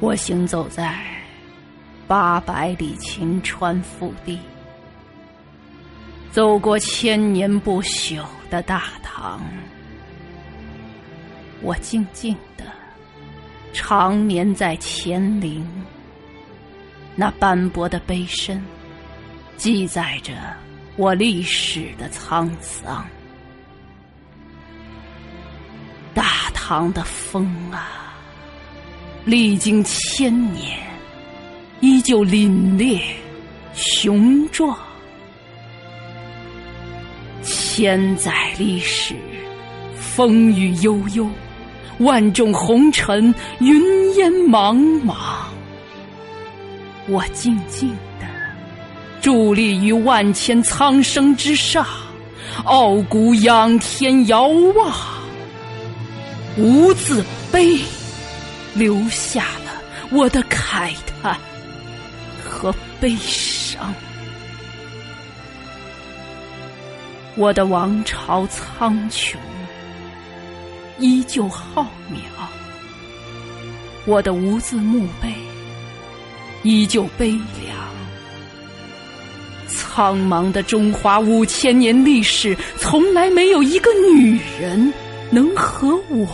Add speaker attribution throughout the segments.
Speaker 1: 我行走在八百里秦川腹地，走过千年不朽的大唐，我静静的长眠在乾陵，那斑驳的碑身记载着我历史的沧桑。大唐的风啊！历经千年，依旧凛冽雄壮。千载历史，风雨悠悠，万众红尘，云烟茫茫。我静静的伫立于万千苍生之上，傲骨仰天遥望，无字碑。留下了我的慨叹和悲伤。我的王朝苍穹，依旧浩渺；我的无字墓碑，依旧悲凉。苍茫的中华五千年历史，从来没有一个女人能和我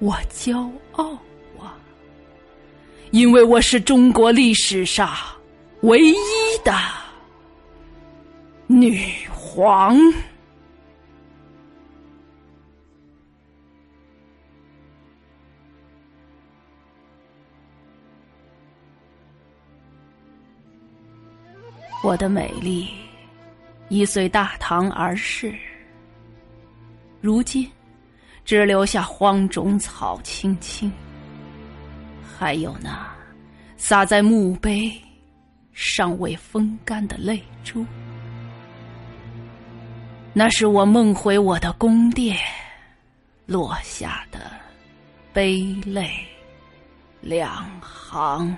Speaker 1: 我骄傲啊，因为我是中国历史上唯一的女皇。我的美丽已随大唐而逝，如今。只留下荒冢草青青，还有那洒在墓碑尚未风干的泪珠。那是我梦回我的宫殿落下的悲泪两行。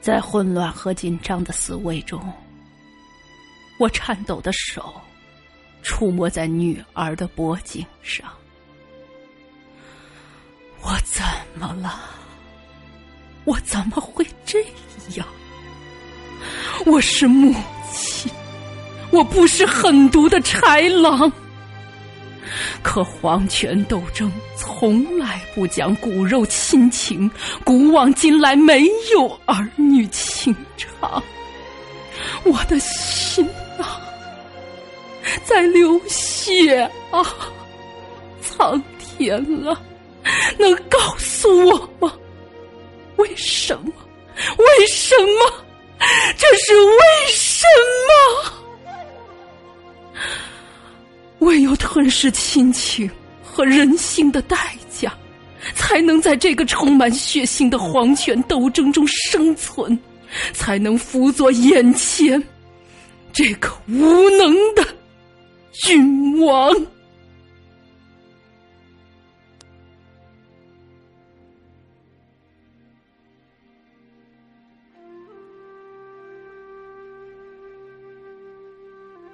Speaker 1: 在混乱和紧张的死位中。我颤抖的手触摸在女儿的脖颈上，我怎么了？我怎么会这样？我是母亲，我不是狠毒的豺狼。可皇权斗争从来不讲骨肉亲情，古往今来没有儿女情长。我的心。啊在流血啊！苍天啊，能告诉我吗？为什么？为什么？这是为什么？唯有吞噬亲情和人性的代价，才能在这个充满血腥的皇权斗争中生存，才能辅佐眼前这个无能的。君王，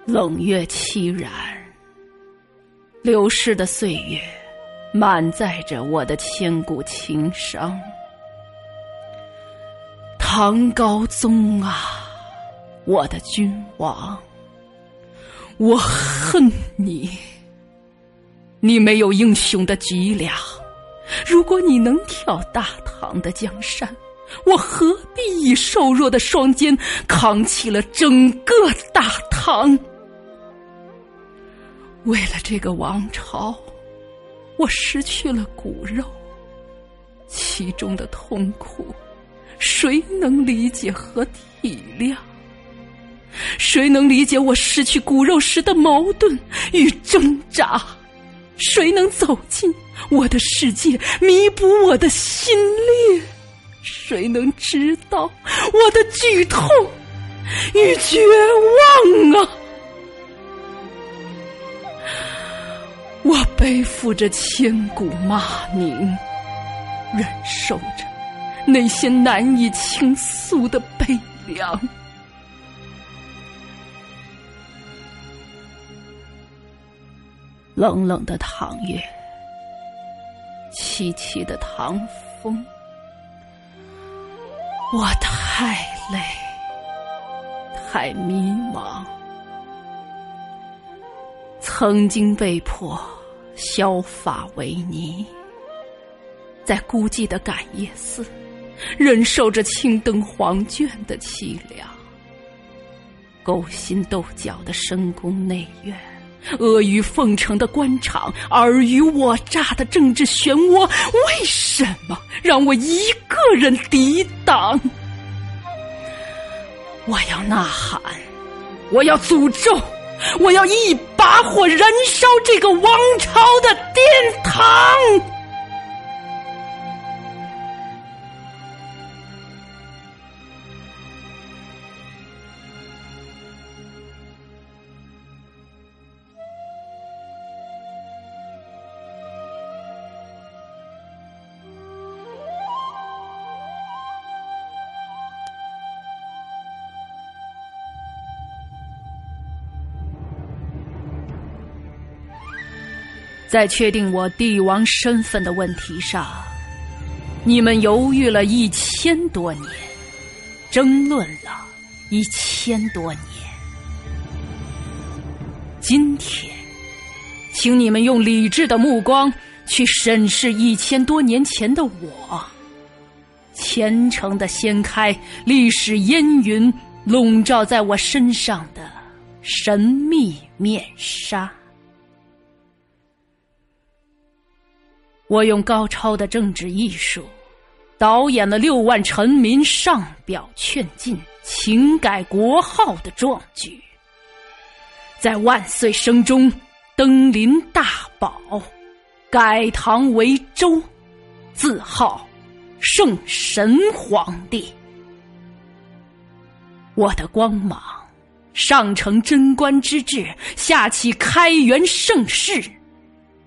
Speaker 1: 冷月凄然，流逝的岁月满载着我的千古情伤。唐高宗啊，我的君王。我恨你，你没有英雄的脊梁，如果你能挑大唐的江山，我何必以瘦弱的双肩扛起了整个大唐？为了这个王朝，我失去了骨肉，其中的痛苦，谁能理解和体谅？谁能理解我失去骨肉时的矛盾与挣扎？谁能走进我的世界，弥补我的心裂？谁能知道我的剧痛与绝望啊？我背负着千古骂名，忍受着那些难以倾诉的悲凉。冷冷的唐月，凄凄的唐风，我太累，太迷茫。曾经被迫削发为尼，在孤寂的感业寺，忍受着青灯黄卷的凄凉，勾心斗角的深宫内院。阿谀奉承的官场，尔虞我诈的政治漩涡，为什么让我一个人抵挡？我要呐喊，我要诅咒，我要一把火燃烧这个王朝的殿堂！在确定我帝王身份的问题上，你们犹豫了一千多年，争论了一千多年。今天，请你们用理智的目光去审视一千多年前的我，虔诚的掀开历史烟云笼罩在我身上的神秘面纱。我用高超的政治艺术，导演了六万臣民上表劝进、请改国号的壮举，在万岁声中登临大宝，改唐为周，自号圣神皇帝。我的光芒上承贞观之治，下启开元盛世。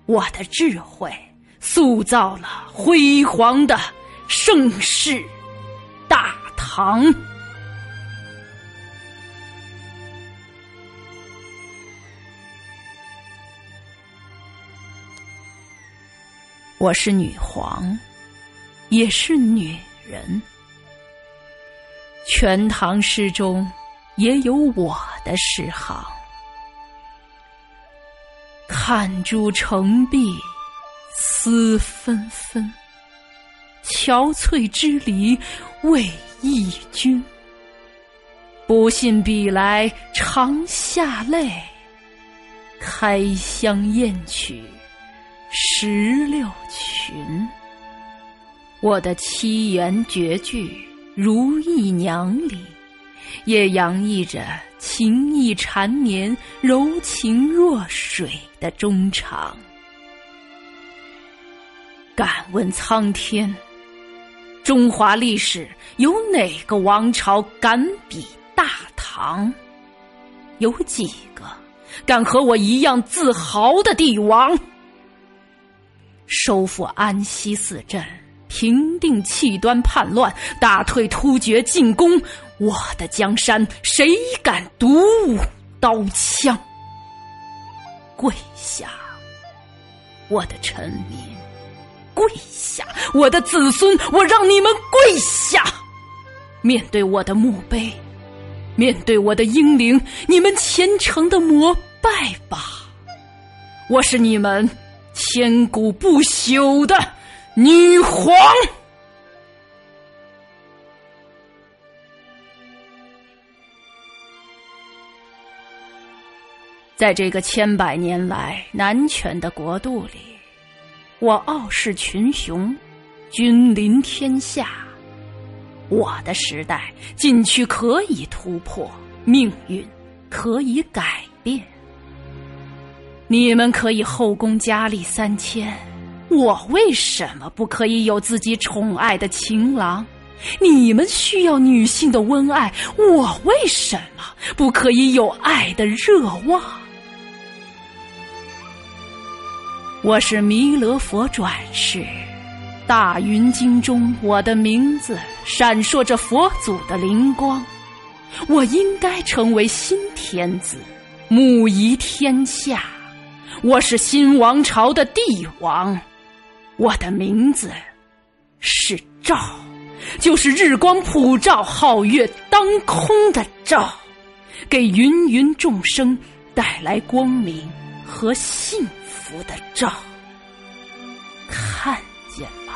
Speaker 1: 我的智慧。塑造了辉煌的盛世大唐。我是女皇，也是女人。全唐诗中也有我的诗行，看朱成碧。思纷纷，憔悴之离为忆君。不信笔来长下泪，开箱验取石榴裙。我的七言绝句《如意娘》里，也洋溢着情意缠绵、柔情若水的衷肠。敢问苍天，中华历史有哪个王朝敢比大唐？有几个敢和我一样自豪的帝王？收复安西四镇，平定契端叛乱，打退突厥进攻，我的江山谁敢独舞刀枪？跪下，我的臣民！跪下，我的子孙，我让你们跪下！面对我的墓碑，面对我的英灵，你们虔诚的膜拜吧！我是你们千古不朽的女皇。在这个千百年来男权的国度里，我傲视群雄，君临天下。我的时代，禁区可以突破，命运可以改变。你们可以后宫佳丽三千，我为什么不可以有自己宠爱的情郎？你们需要女性的温爱，我为什么不可以有爱的热望？我是弥勒佛转世，大云经中我的名字闪烁着佛祖的灵光。我应该成为新天子，母仪天下。我是新王朝的帝王，我的名字是照，就是日光普照、皓月当空的照，给芸芸众生带来光明和幸福。福的照，看见吗？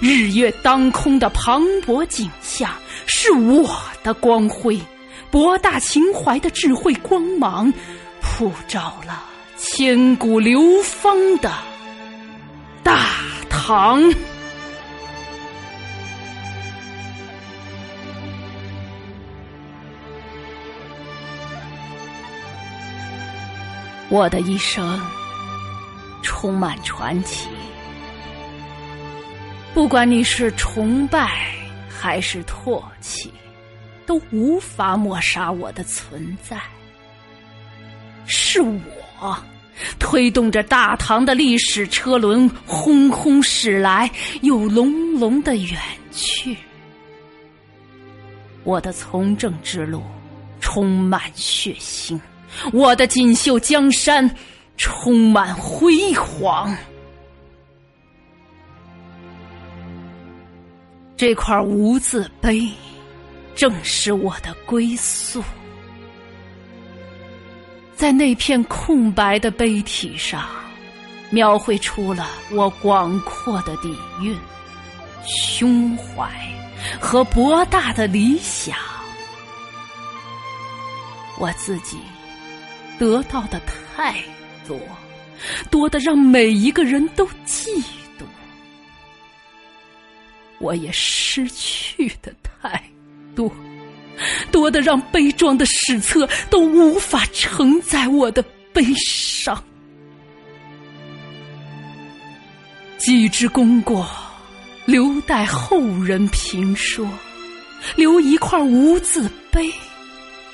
Speaker 1: 日月当空的磅礴景象，是我的光辉；博大情怀的智慧光芒，普照了千古流芳的大唐。我的一生。充满传奇，不管你是崇拜还是唾弃，都无法抹杀我的存在。是我推动着大唐的历史车轮轰轰驶来，又隆隆的远去。我的从政之路充满血腥，我的锦绣江山。充满辉煌，这块无字碑正是我的归宿。在那片空白的碑体上，描绘出了我广阔的底蕴、胸怀和博大的理想。我自己得到的太。多，多的让每一个人都嫉妒；我也失去的太多，多的让悲壮的史册都无法承载我的悲伤。几之功过，留待后人评说；留一块无字碑。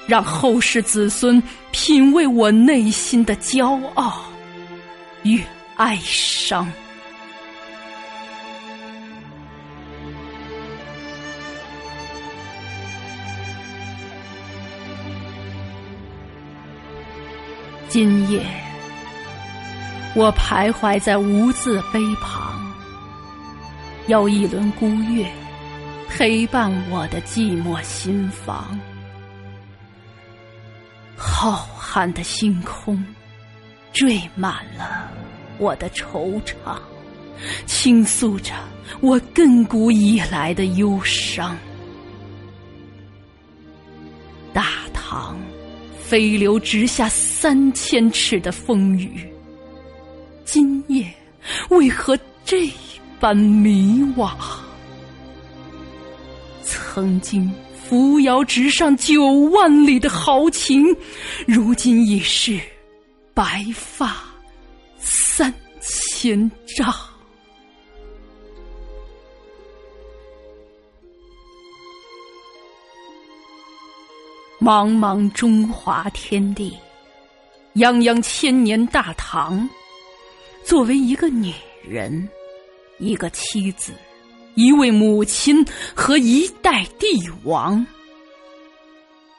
Speaker 1: 让后世子孙品味我内心的骄傲与哀伤。今夜，我徘徊在无字碑旁，邀一轮孤月，陪伴我的寂寞心房。浩瀚的星空，缀满了我的惆怅，倾诉着我亘古以来的忧伤。大唐飞流直下三千尺的风雨，今夜为何这般迷惘？曾经。扶摇直上九万里的豪情，如今已是白发三千丈。茫茫中华天地，泱泱千年大唐，作为一个女人，一个妻子。一位母亲和一代帝王，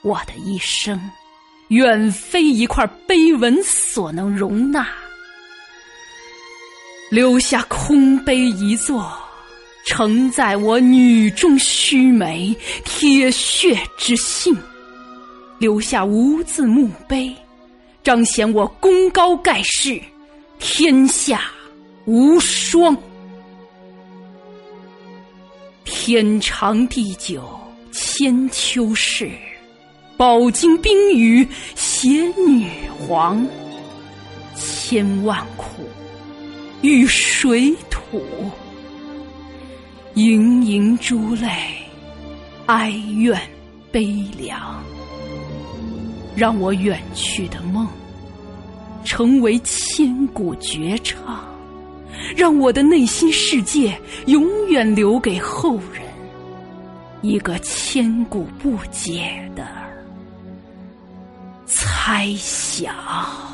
Speaker 1: 我的一生远非一块碑文所能容纳。留下空碑一座，承载我女中须眉、铁血之性；留下无字墓碑，彰显我功高盖世、天下无双。天长地久千秋事，饱经冰雨携女皇。千万苦与水土，盈盈珠泪，哀怨悲凉。让我远去的梦，成为千古绝唱。让我的内心世界永远留给后人一个千古不解的猜想。